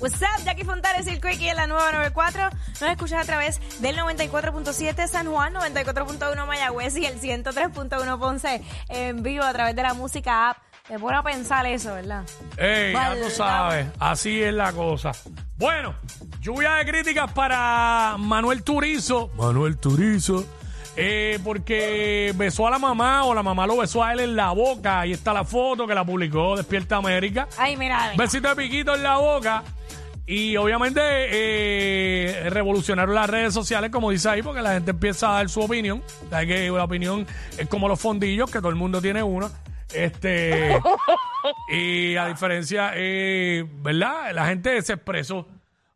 What's up, Jackie Fontanes y el Quickie en la nueva 94. Nos escuchas a través del 94.7 San Juan, 94.1 Mayagüez y el 103.1 Ponce en vivo a través de la música app. Me pone a pensar eso, ¿verdad? Ey, ya tú sabes, así es la cosa. Bueno, lluvia de críticas para Manuel Turizo. Manuel Turizo. eh, porque besó a la mamá o la mamá lo besó a él en la boca. Ahí está la foto que la publicó Despierta América. Ay, mira, mira. Besito de piquito en la boca. Y obviamente eh, revolucionaron las redes sociales, como dice ahí, porque la gente empieza a dar su opinión. Sabes que la opinión es como los fondillos, que todo el mundo tiene uno. Este y a diferencia, eh, ¿verdad? La gente se expresó.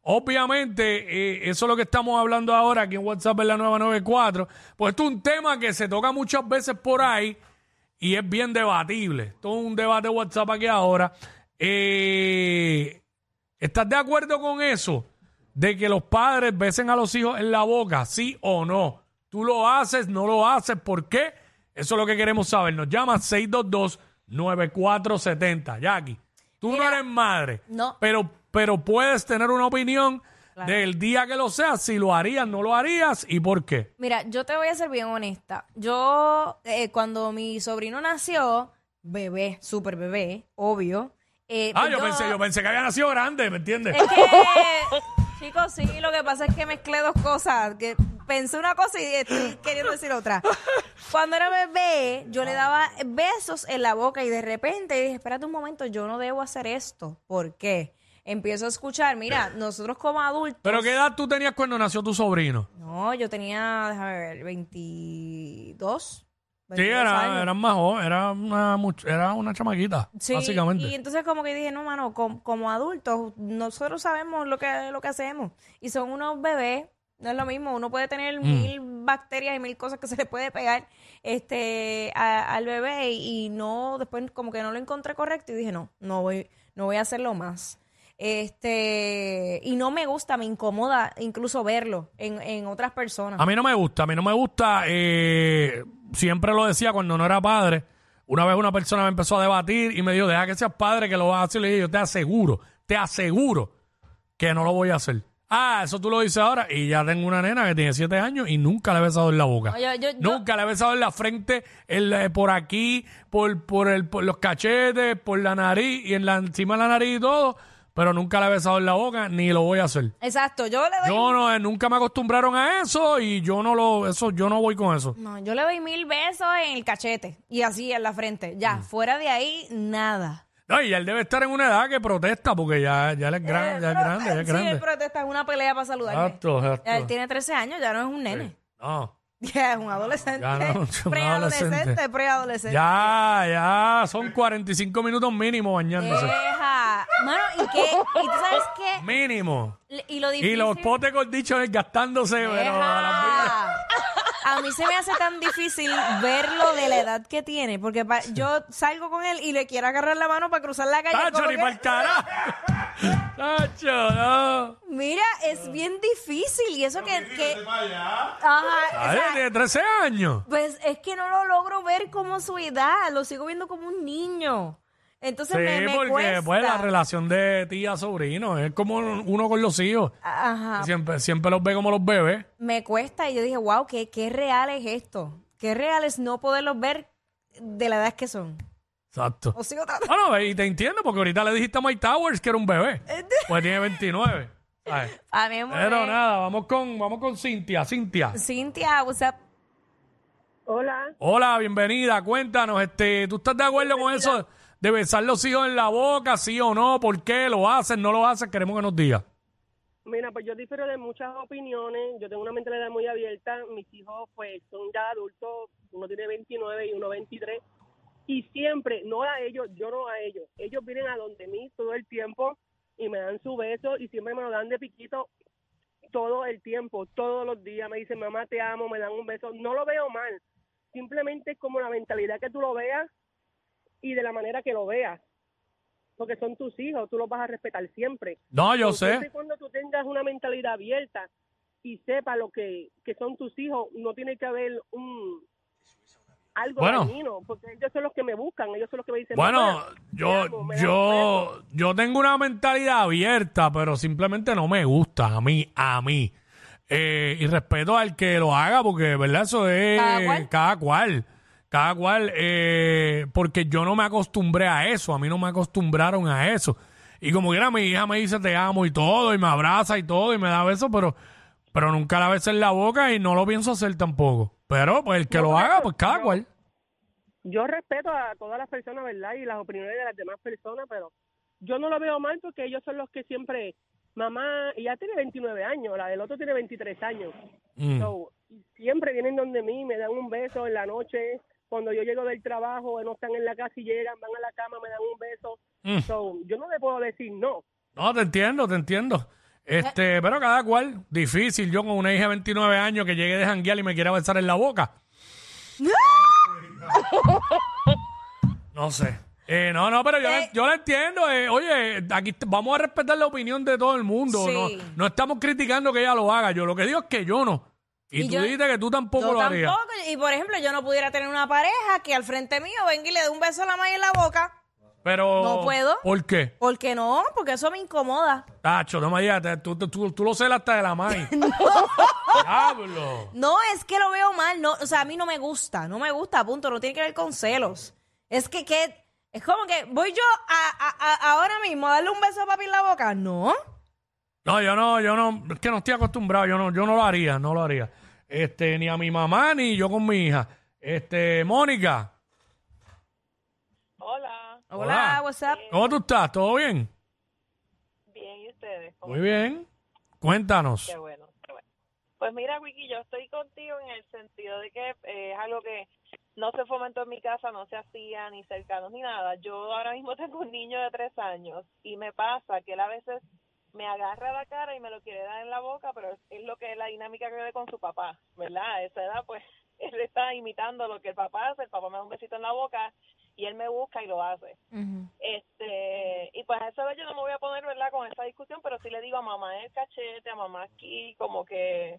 Obviamente, eh, eso es lo que estamos hablando ahora aquí en WhatsApp en la 994. Pues esto es un tema que se toca muchas veces por ahí y es bien debatible. Todo un debate de WhatsApp aquí ahora. Eh, ¿Estás de acuerdo con eso? De que los padres besen a los hijos en la boca, sí o no. ¿Tú lo haces, no lo haces? ¿Por qué? Eso es lo que queremos saber. Nos llama 622-9470. Jackie, tú no eres madre. no. Pero, pero puedes tener una opinión del día que lo seas, si lo harías, no lo harías y por qué. Mira, yo te voy a ser bien honesta. Yo, eh, cuando mi sobrino nació, bebé, súper bebé, obvio. Eh, Ah, pues yo pensé, yo pensé que había nacido grande, ¿me entiendes? Es que, chicos, sí, lo que pasa es que mezclé dos cosas. Que pensé una cosa y estoy queriendo decir otra. Cuando era bebé, yo le daba besos en la boca y de repente dije, espérate un momento, yo no debo hacer esto. ¿Por qué? Empiezo a escuchar, mira, nosotros como adultos... ¿Pero qué edad tú tenías cuando nació tu sobrino? No, yo tenía, déjame ver, 22. Sí, 22 era, era más joven, era una, much- era una chamaquita, Sí, básicamente. Y entonces como que dije, no, mano, com- como, adultos, nosotros sabemos lo que, lo que hacemos. Y son unos bebés, no es lo mismo, uno puede tener Mm. mil bacterias y mil cosas que se le puede pegar este a- al bebé y, y no, después como que no lo encontré correcto y dije, no, no voy, no voy a hacerlo más. Este, y no me gusta, me incomoda incluso verlo en, en otras personas. A mí no me gusta, a mí no me gusta, eh, siempre lo decía cuando no era padre. Una vez una persona me empezó a debatir y me dijo, deja que seas padre que lo vas a hacer. Y le dije, yo te aseguro, te aseguro que no lo voy a hacer. Ah, eso tú lo dices ahora. Y ya tengo una nena que tiene siete años y nunca le he besado en la boca. No, yo- yo- yo- nunca le he besado en la frente, en la- por aquí, por, por, el, por los cachetes, por la nariz y en la, encima de la nariz y todo. Pero nunca le he besado en la boca ni lo voy a hacer. Exacto, yo le doy Yo no, eh, nunca me acostumbraron a eso y yo no lo, eso, yo no voy con eso. No, yo le doy mil besos en el cachete y así en la frente. Ya, fuera de ahí, nada. No, y él debe estar en una edad que protesta porque ya, ya él es, gran- ya es grande, ya es Sí, él grande. protesta, es una pelea para saludarme. Exacto, exacto. Ya, Él tiene 13 años, ya no es un nene. No, Ya es un adolescente. Ya no, un preadolescente, adolescente. preadolescente. ya, ya, son 45 minutos mínimo bañándose. Deja. Mano, ¿y qué? ¿Y tú sabes qué? Mínimo. Y lo difícil... Y los potes gordichos desgastándose, pero a las millas. Deja. A mí se me hace tan difícil verlo de la edad que tiene, porque pa- yo salgo con él y le quiero agarrar la mano para cruzar la calle. ¡Tacho, ni que- para el carajo! ¡Tacho, no! Mira, es bien difícil y eso que... que Ajá, o Ay, sea, tiene 13 años. pues es que no lo logro ver como su edad, lo sigo viendo como un niño. Entonces Sí, me, me porque cuesta. pues la relación de tía-sobrino es como uno con los hijos. Ajá, Siempre, siempre los ve como los bebés. me cuesta y yo dije, wow, ¿qué, qué real es esto? Qué real es no poderlos ver de la edad que son. Exacto. O sigo tratando. Bueno, y te entiendo, porque ahorita le dijiste a Mike Towers que era un bebé. Pues tiene 29. ¿sabes? A mí me Pero nada, vamos con, vamos con Cintia. Cintia. Cintia, what's up? Hola, Hola, bienvenida. Cuéntanos, este, ¿tú estás de acuerdo con eso de besar los hijos en la boca, sí o no? ¿Por qué? ¿Lo hacen? ¿No lo hacen? Queremos que nos diga. mira, pues yo difiero de muchas opiniones, yo tengo una mentalidad muy abierta, mis hijos pues son ya adultos, uno tiene 29 y uno 23, y siempre, no a ellos, yo no a ellos, ellos vienen a donde mí todo el tiempo y me dan su beso y siempre me lo dan de piquito todo el tiempo, todos los días, me dicen mamá te amo, me dan un beso, no lo veo mal, simplemente es como la mentalidad que tú lo veas y de la manera que lo veas. Porque son tus hijos, tú los vas a respetar siempre. No, yo sé. cuando tú tengas una mentalidad abierta y sepa lo que, que son tus hijos, no tiene que haber un algo Bueno. dañino, porque ellos son los que me buscan, ellos son los que me dicen, Bueno, "Mamá, te yo, amo, yo, yo tengo una mentalidad abierta, pero simplemente no me gusta a mí, a mí. Eh, y respeto al que lo haga, porque, ¿verdad? Eso es Cada cual. cada cual. Cada cual, eh, porque yo no me acostumbré a eso, a mí no me acostumbraron a eso. Y como quiera, mi hija me dice te amo y todo, y me abraza y todo, y me da besos, pero, pero nunca la beso en la boca y no lo pienso hacer tampoco. Pero, pues, el que No, lo haga, pues cada cual. Yo respeto a todas las personas, ¿verdad? Y las opiniones de las demás personas, pero yo no lo veo mal porque ellos son los que siempre, mamá, ella tiene 29 años, la del otro tiene 23 años. Mm. So, siempre vienen donde mí, me dan un beso en la noche, cuando yo llego del trabajo, no están en la casa y llegan, van a la cama, me dan un beso. Mm. So, yo no le puedo decir no. No, te entiendo, te entiendo. Este, pero cada cual, difícil. Yo con una hija de 29 años que llegue de janguear y me quiera besar en la boca. No sé. Eh, no, no, pero yo, Eh. yo la entiendo. eh, oye, aquí vamos a respetar la opinión de todo el mundo. No, Sí. no estamos criticando que ella lo haga. Yo lo que digo es que yo no. Y, Y tú yo- dijiste que tú tampoco Yo lo harías. tampoco. Y por ejemplo, yo no pudiera tener una pareja que al frente mío venga y le dé un beso a la maya en la boca. Pero. No puedo. ¿Por qué? ¿Por qué no? Porque eso me incomoda. Tacho, no me digas, tú, tú, tú, tú lo celas hasta de la maíz. Diablo. No, es que lo veo mal. No, o sea, a mí no me gusta. No me gusta, punto. No tiene que ver con celos. Es que, que es como que voy yo a, a- a- ahora mismo a darle un beso a papi en la boca. No. No, yo no, yo no, es que no estoy acostumbrado, yo no, yo no lo haría, no lo haría. Este, ni a mi mamá, ni yo con mi hija. Este, Mónica, Hola, Hola, Hola. what's up? ¿cómo tú estás? ¿Todo bien? bien, ¿y ustedes? ¿Cómo Muy bien. Cuéntanos. Qué bueno, qué bueno. Pues mira, Wiki, yo estoy contigo en el sentido de que eh, es algo que no se fomentó en mi casa, no se hacía ni cercanos ni nada. Yo ahora mismo tengo un niño de tres años y me pasa que él a veces me agarra la cara y me lo quiere dar en la boca, pero es, lo que es la dinámica que ve con su papá, ¿verdad? A esa edad, pues, él está imitando lo que el papá hace, el papá me da un besito en la boca y él me busca y lo hace. Este, y pues a esa vez yo no me voy a poner, ¿verdad?, con esa discusión, pero sí le digo a mamá el cachete, a mamá aquí, como que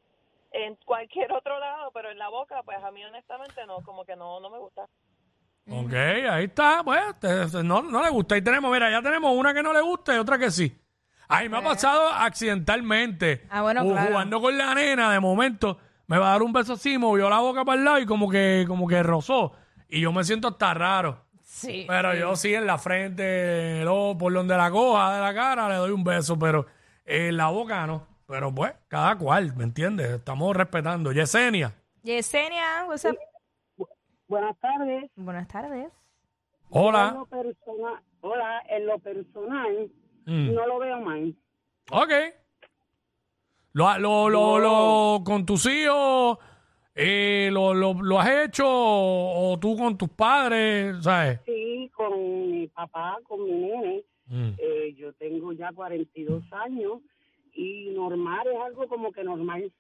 en cualquier otro lado, pero en la boca, pues a mí honestamente no, como que no, no me gusta. Ok, ahí está, pues, te- no, no le gusta. Ahí tenemos, mira, ya tenemos una que no le gusta y otra que sí. Ahí me ha pasado accidentalmente. Ah, bueno, claro. Jugando con la nena, de momento, me va a dar un beso así, movió la boca para el lado y como que, como que rozó. Y yo me siento hasta raro. Sí. Pero yo sí en la frente, luego por donde la coja de la cara le doy un beso, pero en la boca no. Pero pues, cada cual, ¿me entiendes? Estamos respetando. Yesenia. Yesenia, what's up? Buenas tardes. Buenas tardes. En Hola. lo personal, hola, en lo personal, Mm. no lo veo mal. Ok. Lo, lo, lo, lo- con tus hijos, eh, lo, lo, lo has hecho o, o tú con tus padres, ¿sabes? Sí, con mi papá, con mi nene. Mm. Eh, yo tengo ya 42 años y normal es algo como que normal.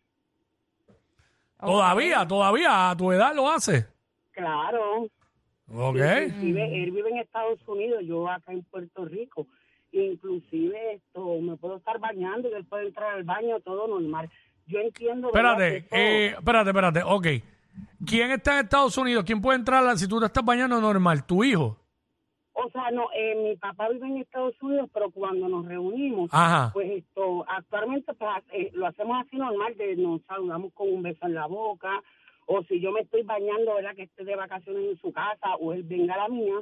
Todavía, todavía a tu edad lo haces. Claro. Ok. Inclusive él vive en Estados Unidos, yo acá en Puerto Rico. Inclusive esto, me puedo estar bañando y él puede entrar al baño, todo normal. Yo entiendo. ¿verdad? Espérate, eso- eh, espérate, espérate. Ok. ¿Quién está en Estados Unidos? ¿Quién puede entrar si tú te estás bañando normal? ¿Tu hijo? O sea, no, eh, mi papá vive en Estados Unidos, pero cuando nos reunimos, Ajá. pues esto, actualmente pues, eh, lo hacemos así normal, de nos saludamos con un beso en la boca, o si yo me estoy bañando, ¿verdad? Que esté de vacaciones en su casa, o él venga a la mía,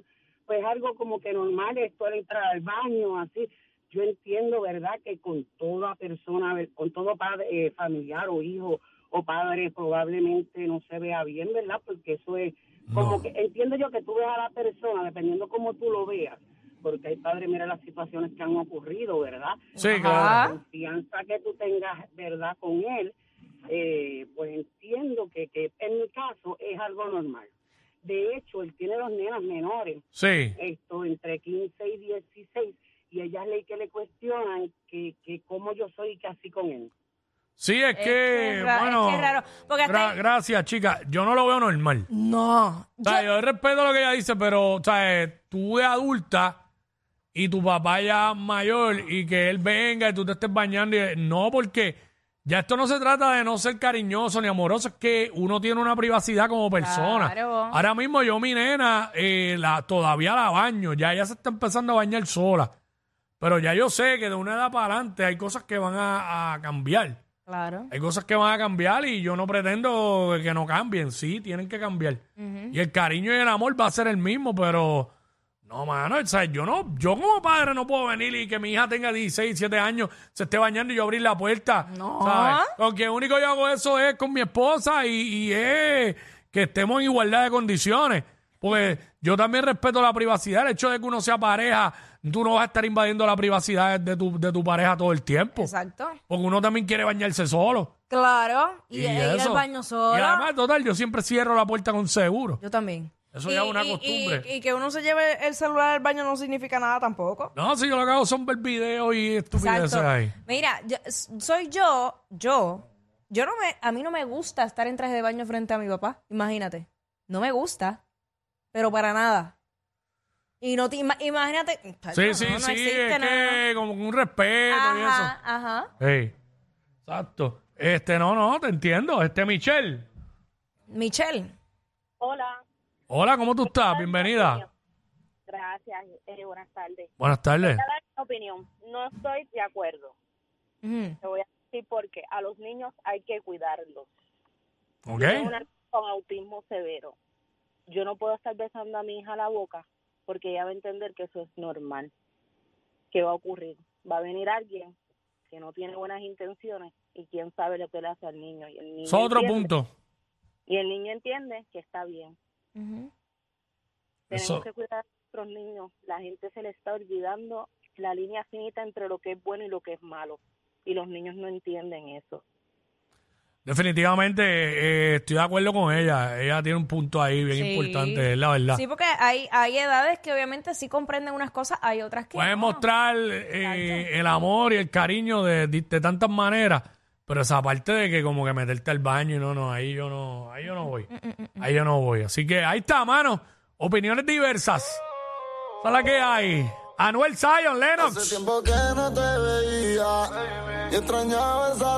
pues algo como que normal, esto al entrar al baño, así. Yo entiendo, ¿verdad? Que con toda persona, con todo padre, eh, familiar o hijo o padre, probablemente no se vea bien, ¿verdad? Porque eso es como No. que entiendo yo que tú ves a la persona, dependiendo cómo tú lo veas, porque hay padres, mira las situaciones que han ocurrido, ¿verdad? Sí, claro. La confianza que tú tengas, ¿verdad? Con él, eh, pues entiendo que, que en mi caso es algo normal. De hecho, él tiene dos nenas menores, Sí. esto entre 15 y 16, y ellas le que le cuestionan que, que cómo yo soy casi con él. Sí, es, Es que, bueno. es que raro, porque hasta gra- ahí- gracias, chica. Yo no lo veo normal. No. O sea, yo respeto lo que ella dice, pero, o sea, eh, tú de adulta y tu papá ya mayor y que él venga y tú te estés bañando. y- no, porque Ya esto no se trata de no ser cariñoso ni amoroso, es que uno tiene una privacidad como persona. Claro. Ahora mismo yo, mi nena, eh, la, todavía la baño, ya ella se está empezando a bañar sola. Pero ya yo sé que de una edad para adelante hay cosas que van a, a cambiar. Claro. Hay cosas que van a cambiar y yo no pretendo que no cambien. Sí, tienen que cambiar. Y el cariño y el amor va a ser el mismo, pero no, mano, o sea, yo no, yo como padre no puedo venir y que mi hija tenga 16, 17 años, se esté bañando y yo abrir la puerta. No. ¿sabes? Porque lo único que yo hago eso es con mi esposa y, y es que estemos en igualdad de condiciones. Porque yo también respeto la privacidad. El hecho de que uno sea pareja, tú no vas a estar invadiendo la privacidad de tu, de tu pareja todo el tiempo. Exacto. Porque uno también quiere bañarse solo. Claro. Y, ir al baño solo. Y además, total, yo siempre cierro la puerta con seguro. Yo también. Eso ya es una costumbre. Y, que uno se lleve el celular al baño no significa nada tampoco. No, si yo lo que hago son ver videos y estupideces Exacto. ahí. Mira, yo- soy yo, yo, yo no me, a mí no me gusta estar en traje de baño frente a mi papá, imagínate. No me gusta, pero para nada. Y no te ima- imagínate. Sí, sí, no, no sí, existe es nada. que como un respeto y eso. Ajá, ajá. Ey, exacto. Este, no, no, te entiendo. Este, Michelle. Michelle, Hola. Hola, ¿cómo tú estás? Bienvenida. Gracias. Eh, buenas tardes. Buenas tardes. Voy a dar mi opinión. No estoy de acuerdo. Te voy a decir porque a los niños hay que cuidarlos. ¿Ok? Tengo una niña con autismo severo. Yo no puedo estar besando a mi hija la boca porque ella va a entender que eso es normal. ¿Qué va a ocurrir? Va a venir alguien que no tiene buenas intenciones y quién sabe lo que le hace al niño. Y el niño Eso es otro entiende- punto. Y el niño entiende que está bien. Tenemos Eso- que cuidar a nuestros niños. La gente se le está olvidando la línea finita entre lo que es bueno y lo que es malo. Y los niños no entienden eso. Definitivamente eh, estoy de acuerdo con ella. Ella tiene un punto ahí bien Sí. importante, es la verdad. Sí, porque hay, hay edades que obviamente sí comprenden unas cosas, hay otras que Puedes no. mostrar eh, el amor y el cariño de, de- de tantas maneras, pero esa parte de que como que meterte al baño y no, no, ahí yo no, ahí yo no voy. Ahí yo no voy. Así que ahí está, mano. Opiniones diversas. Esa es la que hay. Anuel Zion, Hace Lennox. tiempo que no te veía y extrañaba esa